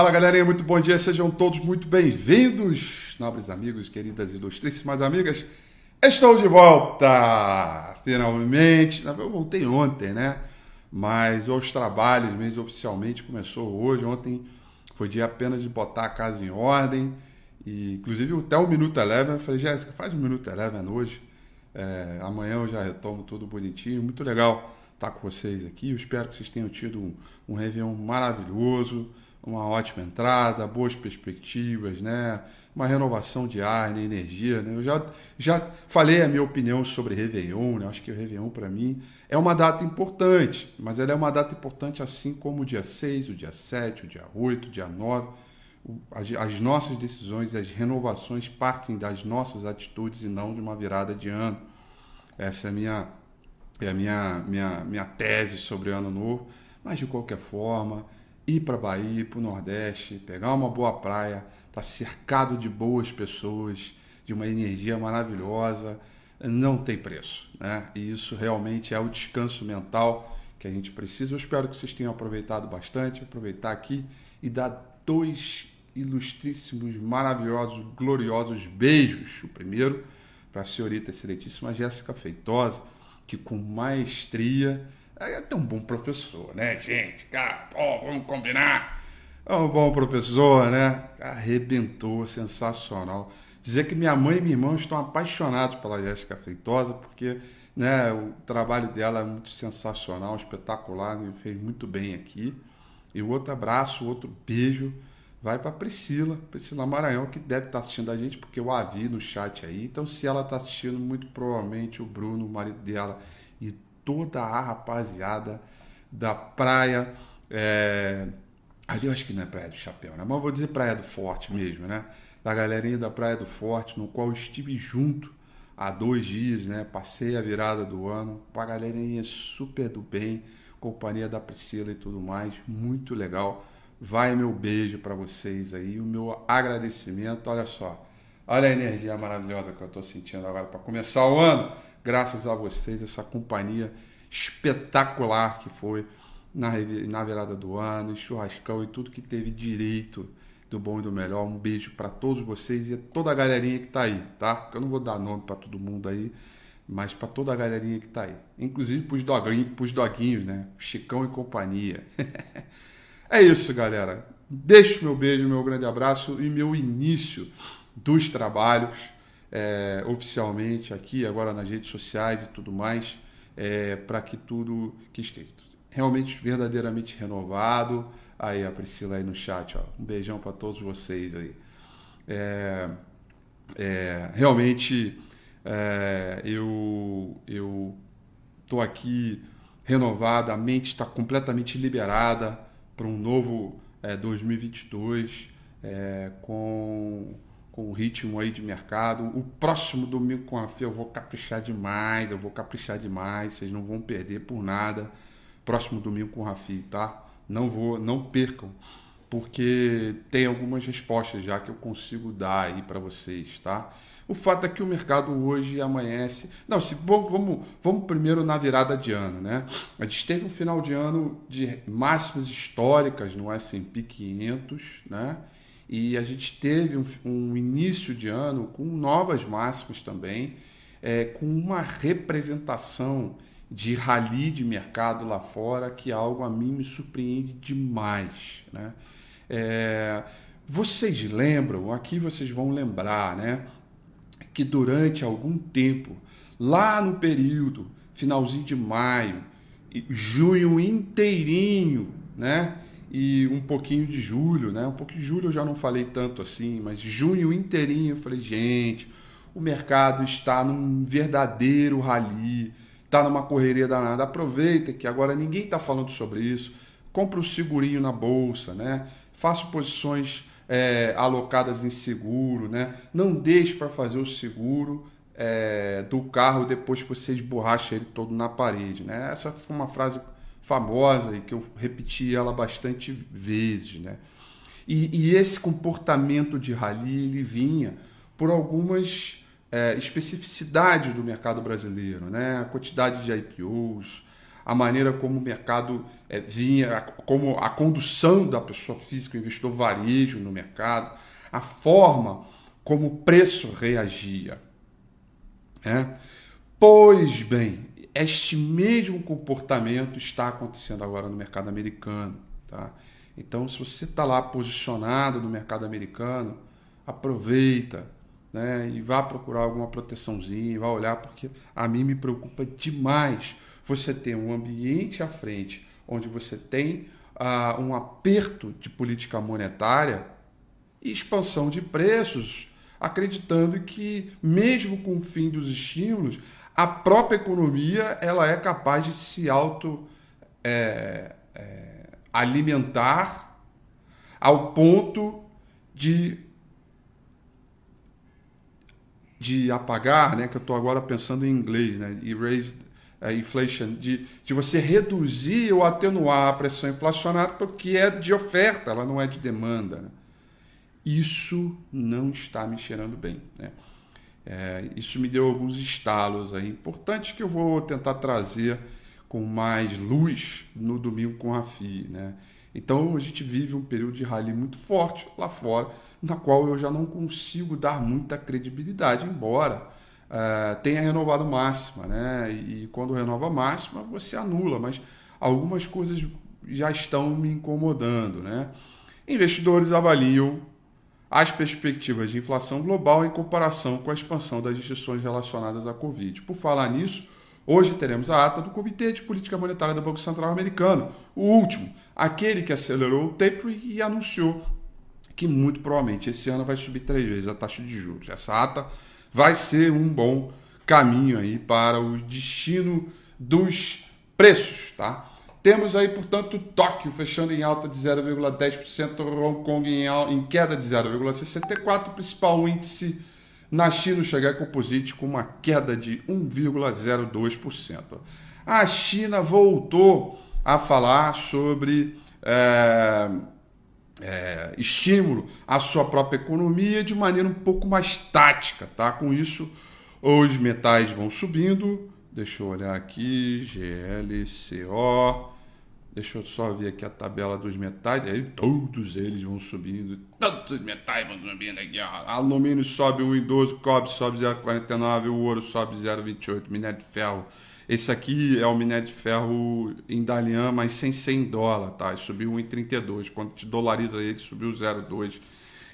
Fala galerinha, muito bom dia, sejam todos muito bem-vindos, nobres amigos, queridas e ilustríssimas amigas. Estou de volta, finalmente. Eu voltei ontem, né? Mas os trabalhos mesmo oficialmente começou hoje. Ontem foi dia apenas de botar a casa em ordem. E inclusive até o Minuto Eleven, eu falei, Jéssica, faz o Minuto Eleven hoje. É, amanhã eu já retomo tudo bonitinho. Muito legal estar com vocês aqui. Eu espero que vocês tenham tido um, um Réveillon maravilhoso uma ótima entrada, boas perspectivas, né? uma renovação de ar, né? energia. Né? Eu já, já falei a minha opinião sobre Réveillon, né? acho que o Réveillon para mim é uma data importante, mas ela é uma data importante assim como o dia 6, o dia 7, o dia 8, o dia 9. As, as nossas decisões, as renovações partem das nossas atitudes e não de uma virada de ano. Essa é a minha, é a minha, minha, minha tese sobre o ano novo, mas de qualquer forma ir para Bahia, para o Nordeste, pegar uma boa praia, tá cercado de boas pessoas, de uma energia maravilhosa, não tem preço, né? E isso realmente é o descanso mental que a gente precisa. Eu espero que vocês tenham aproveitado bastante, aproveitar aqui e dar dois ilustríssimos, maravilhosos, gloriosos beijos. O primeiro para a senhorita excelentíssima Jéssica Feitosa, que com maestria é tão bom professor, né, gente? Cara, pô, vamos combinar. É um bom professor, né? Arrebentou, sensacional. Dizer que minha mãe e minha irmã estão apaixonados pela Jéssica Feitosa, porque né, o trabalho dela é muito sensacional, espetacular, me fez muito bem aqui. E outro abraço, outro beijo vai para Priscila, Priscila Maranhão, que deve estar assistindo a gente, porque eu a vi no chat aí. Então, se ela está assistindo, muito provavelmente o Bruno, o marido dela, toda a rapaziada da praia. É, ali eu acho que não é Praia do Chapéu, né? Mas vou dizer Praia do Forte mesmo, né? Da galerinha da Praia do Forte, no qual estive junto há dois dias, né? Passei a virada do ano com a galerinha super do bem, companhia da Priscila e tudo mais, muito legal. Vai meu beijo para vocês aí, o meu agradecimento. Olha só, olha a energia maravilhosa que eu estou sentindo agora para começar o ano graças a vocês, essa companhia espetacular que foi na, na virada do ano, churrascão e tudo que teve direito do bom e do melhor. Um beijo para todos vocês e toda a galerinha que está aí, tá? Eu não vou dar nome para todo mundo aí, mas para toda a galerinha que está aí. Inclusive para os doguinhos, né? Chicão e companhia. é isso, galera. Deixo meu beijo, meu grande abraço e meu início dos trabalhos é, oficialmente aqui, agora nas redes sociais e tudo mais, é, para que tudo que esteja realmente verdadeiramente renovado. Aí a Priscila aí no chat, ó. um beijão para todos vocês aí. É, é, realmente é, eu eu tô aqui renovado, a mente está completamente liberada para um novo 2022 é, é, com o ritmo aí de mercado. O próximo domingo com a Fê eu vou caprichar demais, eu vou caprichar demais, vocês não vão perder por nada. Próximo domingo com o Rafi, tá? Não vou, não percam, porque tem algumas respostas já que eu consigo dar aí para vocês, tá? O fato é que o mercado hoje amanhece. Não, se vamos, vamos primeiro na virada de ano, né? A gente teve um final de ano de máximas históricas no S&P 500, né? E a gente teve um, um início de ano com novas máximas também, é, com uma representação de rally de mercado lá fora que é algo a mim me surpreende demais. Né? É, vocês lembram, aqui vocês vão lembrar, né, que durante algum tempo, lá no período, finalzinho de maio, junho inteirinho, né, e um pouquinho de julho, né? Um pouquinho de julho eu já não falei tanto assim, mas junho inteirinho eu falei, gente, o mercado está num verdadeiro rally, está numa correria danada. Aproveita que agora ninguém está falando sobre isso. Compre o segurinho na bolsa, né? Faça posições é, alocadas em seguro, né? Não deixe para fazer o seguro é, do carro depois que você esborracha ele todo na parede, né? Essa foi uma frase famosa e que eu repeti ela bastante vezes, né? E, e esse comportamento de rally ele vinha por algumas é, especificidades do mercado brasileiro, né? A quantidade de IPOs, a maneira como o mercado é, vinha, como a condução da pessoa física, o investidor varejo no mercado, a forma como o preço reagia. Né? Pois bem, este mesmo comportamento está acontecendo agora no mercado americano. Tá? Então, se você está lá posicionado no mercado americano, aproveita né, e vá procurar alguma proteçãozinha, vá olhar, porque a mim me preocupa demais você ter um ambiente à frente onde você tem uh, um aperto de política monetária e expansão de preços, acreditando que, mesmo com o fim dos estímulos, a própria economia ela é capaz de se auto é, é, alimentar ao ponto de de apagar, né, que eu estou agora pensando em inglês, né, erase uh, inflation, de, de você reduzir ou atenuar a pressão inflacionária porque é de oferta, ela não é de demanda. Né? Isso não está me cheirando bem. Né? É, isso me deu alguns estalos aí importantes que eu vou tentar trazer com mais luz no domingo com a FI. Né? Então a gente vive um período de rally muito forte lá fora, na qual eu já não consigo dar muita credibilidade, embora uh, tenha renovado máxima. Né? E, e quando renova máxima, você anula, mas algumas coisas já estão me incomodando. Né? Investidores avaliam as perspectivas de inflação global em comparação com a expansão das restrições relacionadas à Covid. Por falar nisso, hoje teremos a ata do Comitê de Política Monetária do Banco Central Americano, o último, aquele que acelerou o tapering e anunciou que muito provavelmente esse ano vai subir três vezes a taxa de juros. Essa ata vai ser um bom caminho aí para o destino dos preços, tá? Temos aí, portanto, Tóquio fechando em alta de 0,10%, Hong Kong em, em queda de 0,64%, o principal índice na China, o Xangai Composite, com uma queda de 1,02%. A China voltou a falar sobre é, é, estímulo à sua própria economia de maneira um pouco mais tática. Tá? Com isso, os metais vão subindo, Deixa eu olhar aqui, GLCO. Deixa eu só ver aqui a tabela dos metais. Aí todos eles vão subindo. Todos os metais vão subindo aqui. Ó. Alumínio sobe 1,12, cobre sobe 0,49, o ouro sobe 0,28, minério de ferro. Esse aqui é o minério de ferro em Dalian, mas sem 100 dólares, tá? Subiu 1,32. Quando te dolariza ele, subiu 0,2.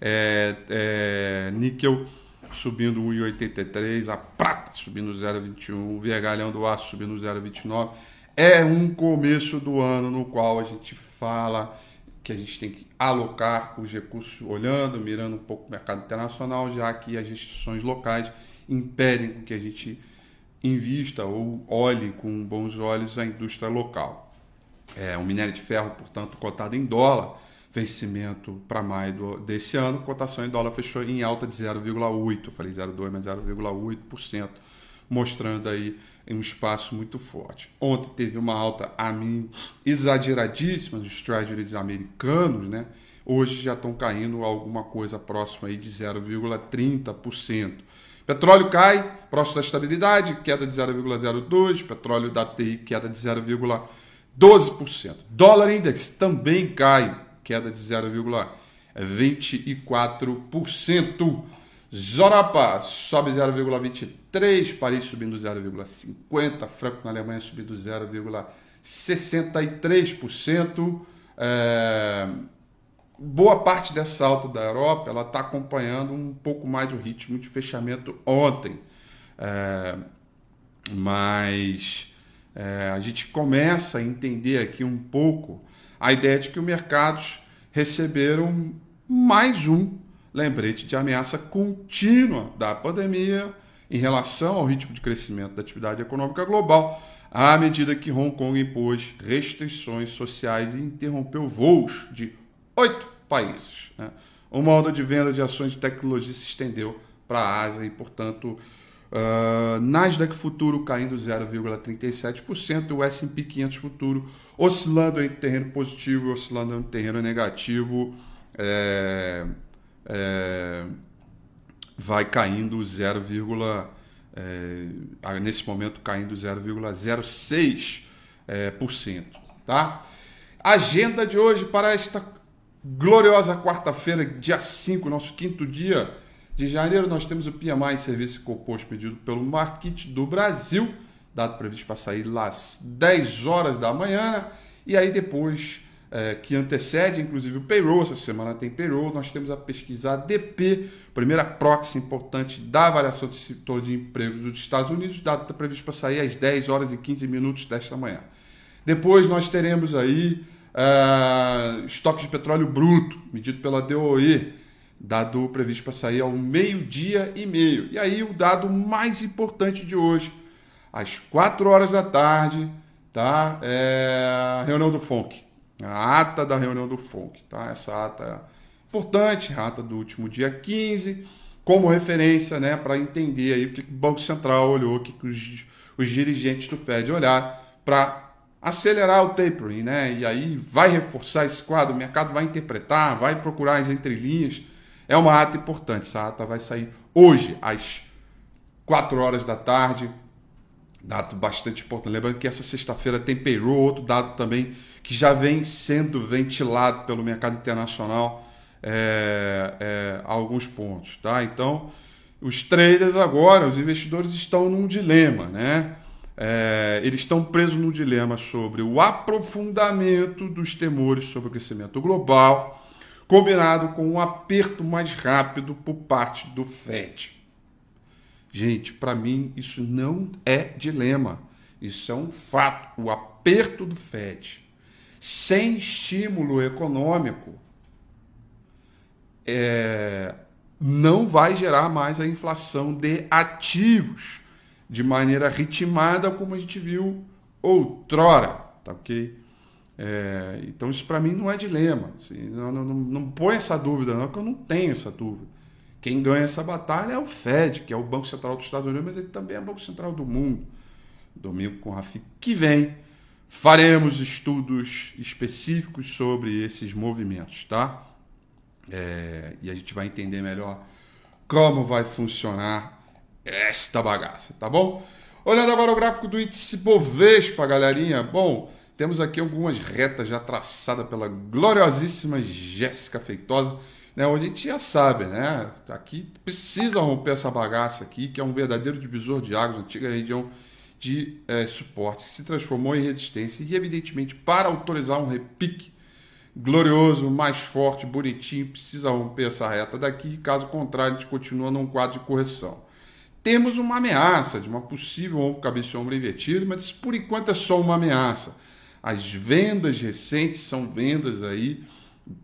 É, é, níquel subindo 1,83, a prata subindo 0,21, o vergalhão do aço subindo 0,29. É um começo do ano no qual a gente fala que a gente tem que alocar os recursos olhando, mirando um pouco o mercado internacional, já que as restrições locais impedem que a gente invista ou olhe com bons olhos a indústria local. É, o minério de ferro, portanto, cotado em dólar, vencimento para maio desse ano, cotação em dólar fechou em alta de 0,8%, eu falei 0,2%, mas 0,8%, mostrando aí um espaço muito forte. Ontem teve uma alta, a mim, exageradíssima dos treasuries americanos, né? Hoje já estão caindo alguma coisa próxima aí de 0,30%. Petróleo cai, próximo da estabilidade, queda de 0,02%, petróleo da TI, queda de 0,12%. Dólar index também cai, queda de 0,24%. Zorapa sobe 0,23%, Paris subindo 0,50%, Franco na Alemanha subindo 0,63%. É... Boa parte dessa alta da Europa ela está acompanhando um pouco mais o ritmo de fechamento ontem. É... Mas é... a gente começa a entender aqui um pouco a ideia de que os mercados receberam mais um lembrete de ameaça contínua da pandemia em relação ao ritmo de crescimento da atividade econômica global, à medida que Hong Kong impôs restrições sociais e interrompeu voos de oito países. Né? Uma onda de venda de ações de tecnologia se estendeu para a Ásia e, portanto, Uh, Nasdaq futuro caindo 0,37%, o S&P 500 futuro oscilando em terreno positivo e oscilando em terreno negativo, é, é, vai caindo 0, é, nesse momento caindo 0,06%. é, por cento, tá? Agenda de hoje para esta gloriosa quarta-feira, dia 5, nosso quinto dia de janeiro, nós temos o PMI Serviço Composto pedido pelo Market do Brasil, dado previsto para sair às 10 horas da manhã, e aí depois é, que antecede, inclusive, o payroll. Essa semana tem payroll. Nós temos a pesquisa ADP, primeira proxy importante da variação do setor de empregos dos Estados Unidos, dado está previsto para sair às 10 horas e 15 minutos desta manhã. Depois nós teremos aí uh, estoque de petróleo bruto, medido pela DOE, dado previsto para sair ao meio-dia e meio. E aí o dado mais importante de hoje, às 4 horas da tarde, tá? É a reunião do FONC a ata da reunião do FONC. Tá? Essa ata é importante, a ata do último dia 15, como referência né, para entender aí o que o Banco Central olhou, o que os, os dirigentes do Fed olharam para acelerar o tapering, né? E aí vai reforçar esse quadro, o mercado vai interpretar, vai procurar as entrelinhas. É uma ata importante, essa ata vai sair hoje às 4 horas da tarde. Dado bastante importante. Lembrando que essa sexta-feira tem payroll, outro dado também que já vem sendo ventilado pelo mercado internacional é, é, a alguns pontos. Tá? Então, os traders agora, os investidores estão num dilema, né? É, eles estão presos num dilema sobre o aprofundamento dos temores sobre o crescimento global, combinado com um aperto mais rápido por parte do Fed. Gente, para mim isso não é dilema, isso é um fato. O aperto do Fed sem estímulo econômico, é, não vai gerar mais a inflação de ativos de maneira ritmada como a gente viu outrora, tá ok? É, então isso para mim não é dilema, assim, não, não, não, põe essa dúvida não, que eu não tenho essa dúvida. Quem ganha essa batalha é o Fed, que é o Banco Central dos Estados Unidos, mas ele também é o Banco Central do mundo. Domingo com o Rafi que vem Faremos estudos específicos sobre esses movimentos, tá? É, e a gente vai entender melhor como vai funcionar esta bagaça, tá bom? Olhando agora o gráfico do índice Bovespa, galerinha. Bom, temos aqui algumas retas já traçadas pela gloriosíssima Jéssica Feitosa, né? Onde a gente já sabe, né? Aqui precisa romper essa bagaça aqui, que é um verdadeiro divisor de águas, antiga região de é, suporte se transformou em resistência e, evidentemente, para autorizar um repique glorioso, mais forte, bonitinho, precisa romper essa reta daqui, caso contrário, a gente continua num quadro de correção. Temos uma ameaça de uma possível ombro cabeça ombro invertido, mas por enquanto é só uma ameaça. As vendas recentes são vendas aí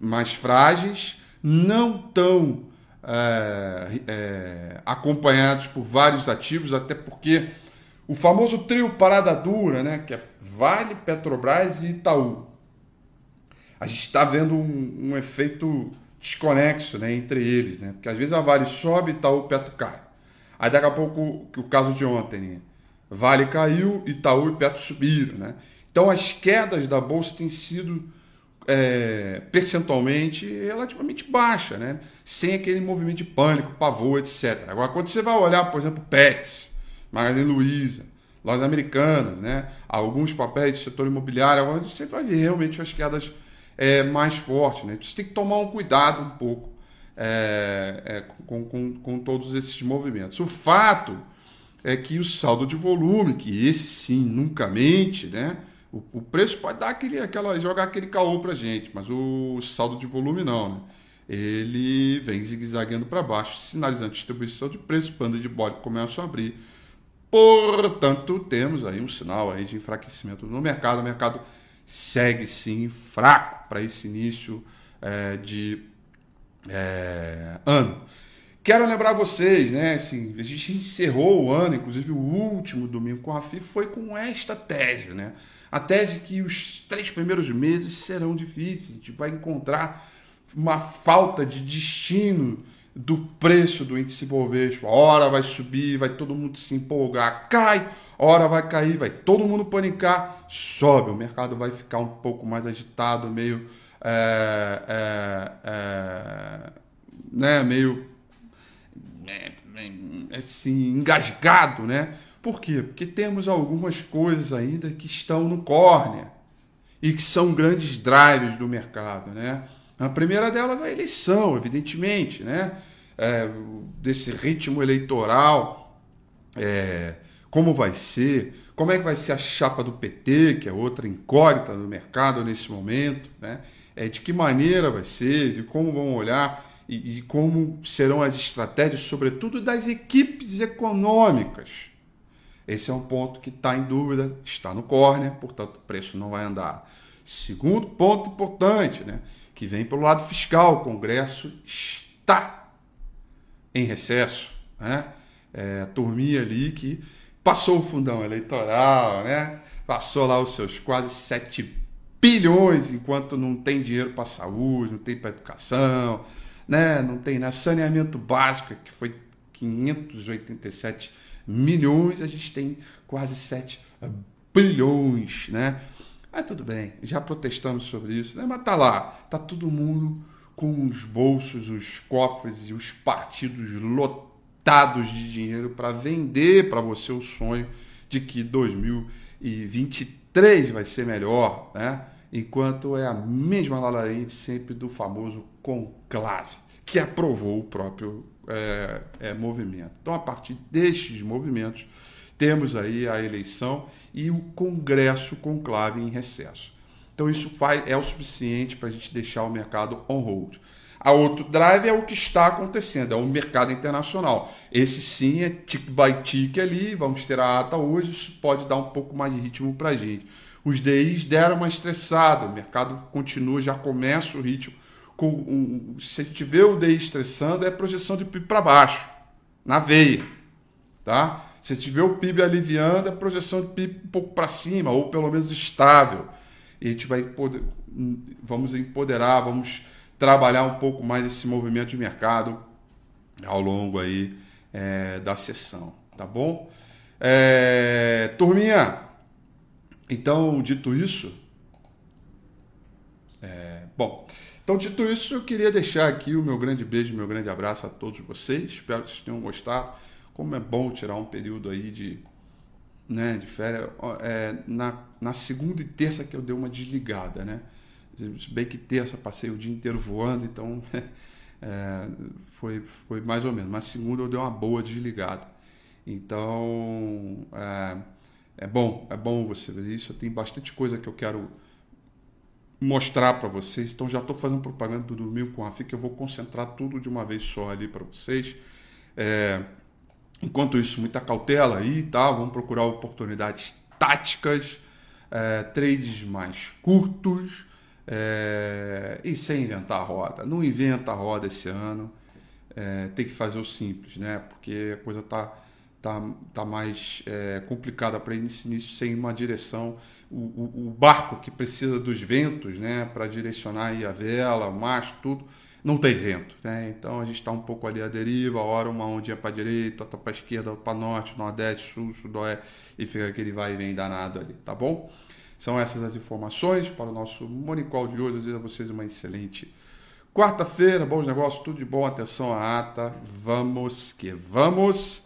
mais frágeis, não tão é, é, acompanhados por vários ativos, até porque o famoso trio parada dura, né, que é Vale, Petrobras e Itaú. A gente está vendo um, um, efeito desconexo né, entre eles, né? porque às vezes a Vale sobe, Itaú, Petro cai. Aí daqui a pouco, o caso de ontem? Vale caiu, Itaú e Petro subiram. Né? Então as quedas da Bolsa têm sido é, percentualmente relativamente baixa, né? sem aquele movimento de pânico, pavor, etc. Agora, quando você vai olhar, por exemplo, PETs, Magazine Luiza, lojas americanas, né? alguns papéis do setor imobiliário, onde você vai ver realmente as quedas é, mais fortes. Né? Você tem que tomar um cuidado um pouco é, é, com, com, com todos esses movimentos. O fato é que o saldo de volume, que esse sim nunca mente, né? O, o preço pode dar aquele, aquela, jogar aquele caô para gente, mas o saldo de volume não, né? Ele vem zigue-zagueando para baixo, sinalizando distribuição de preço, banda de bode começam a abrir Portanto, temos aí um sinal aí de enfraquecimento no mercado. O mercado segue sim fraco para esse início é, de é, ano. Quero lembrar vocês, né? Assim, a gente encerrou o ano, inclusive o último domingo com a FIF foi com esta tese, né? A tese que os três primeiros meses serão difíceis, a gente vai encontrar uma falta de destino do preço do índice Bovespa. Hora vai subir, vai todo mundo se empolgar, cai, hora vai cair, vai todo mundo panicar, sobe. O mercado vai ficar um pouco mais agitado, meio. É, é, é, né, meio. Assim, engasgado, né? Por quê? Porque temos algumas coisas ainda que estão no córnea e que são grandes drives do mercado, né? A primeira delas é a eleição, evidentemente, né? É, desse ritmo eleitoral, é, como vai ser, como é que vai ser a chapa do PT, que é outra incógnita no mercado nesse momento, né? É, de que maneira vai ser, de como vão olhar e, e como serão as estratégias, sobretudo das equipes econômicas. Esse é um ponto que está em dúvida, está no córner, portanto o preço não vai andar. Segundo ponto importante, né? que vem pelo lado fiscal. O Congresso está em recesso. Né? É, a turminha ali que passou o fundão eleitoral, né? passou lá os seus quase 7 bilhões, enquanto não tem dinheiro para saúde, não tem para educação, né? não tem né? saneamento básico, que foi 587 milhões, a gente tem quase 7 bilhões, né? Mas tudo bem, já protestamos sobre isso, né? mas tá lá, tá todo mundo com os bolsos, os cofres e os partidos lotados de dinheiro para vender para você o sonho de que 2023 vai ser melhor, né? Enquanto é a mesma ladainha sempre do famoso conclave, que aprovou o próprio é, é, movimento. Então, a partir destes movimentos, temos aí a eleição e o Congresso conclave em recesso. Então isso vai, é o suficiente para a gente deixar o mercado on hold. A outro drive é o que está acontecendo, é o mercado internacional. Esse sim é tick by tick ali, vamos ter a ata hoje, isso pode dar um pouco mais de ritmo para a gente. Os DIs deram uma estressada, o mercado continua, já começa o ritmo. Com, se a gente vê o DI estressando, é projeção de PIB para baixo, na veia. Tá? Se tiver o PIB aliviando, a projeção de PIB um pouco para cima, ou pelo menos estável. E a gente vai poder, vamos empoderar, vamos trabalhar um pouco mais esse movimento de mercado ao longo aí é, da sessão, tá bom? É, turminha, então, dito isso, é, bom, então dito isso, eu queria deixar aqui o meu grande beijo, meu grande abraço a todos vocês. Espero que vocês tenham gostado como é bom tirar um período aí de, né, de férias. É, na, na segunda e terça que eu dei uma desligada, né? Se bem que terça passei o dia inteiro voando, então é, foi, foi mais ou menos. Mas segunda eu dei uma boa desligada. Então é, é bom, é bom você ver isso. Tem bastante coisa que eu quero mostrar para vocês. Então já estou fazendo propaganda do domingo com a FIC, eu vou concentrar tudo de uma vez só ali para vocês. É, Enquanto isso, muita cautela aí, tá? Vamos procurar oportunidades táticas, é, trades mais curtos é, e sem inventar a roda. Não inventa a roda esse ano, é, tem que fazer o simples, né? Porque a coisa tá, tá, tá mais é, complicada para esse início sem uma direção. O, o, o, barco que precisa dos ventos, né? Para direcionar a vela, o macho, tudo não tem vento, né? Então a gente está um pouco ali à deriva, hora uma ondinha para direita, outra para esquerda, para norte, nordeste, sul, sudoeste, e fica aquele vai e vem danado ali, tá bom? São essas as informações para o nosso Monicol de hoje. Eu desejo a vocês uma excelente quarta-feira, bons negócios, tudo de bom, atenção à ata, vamos que vamos.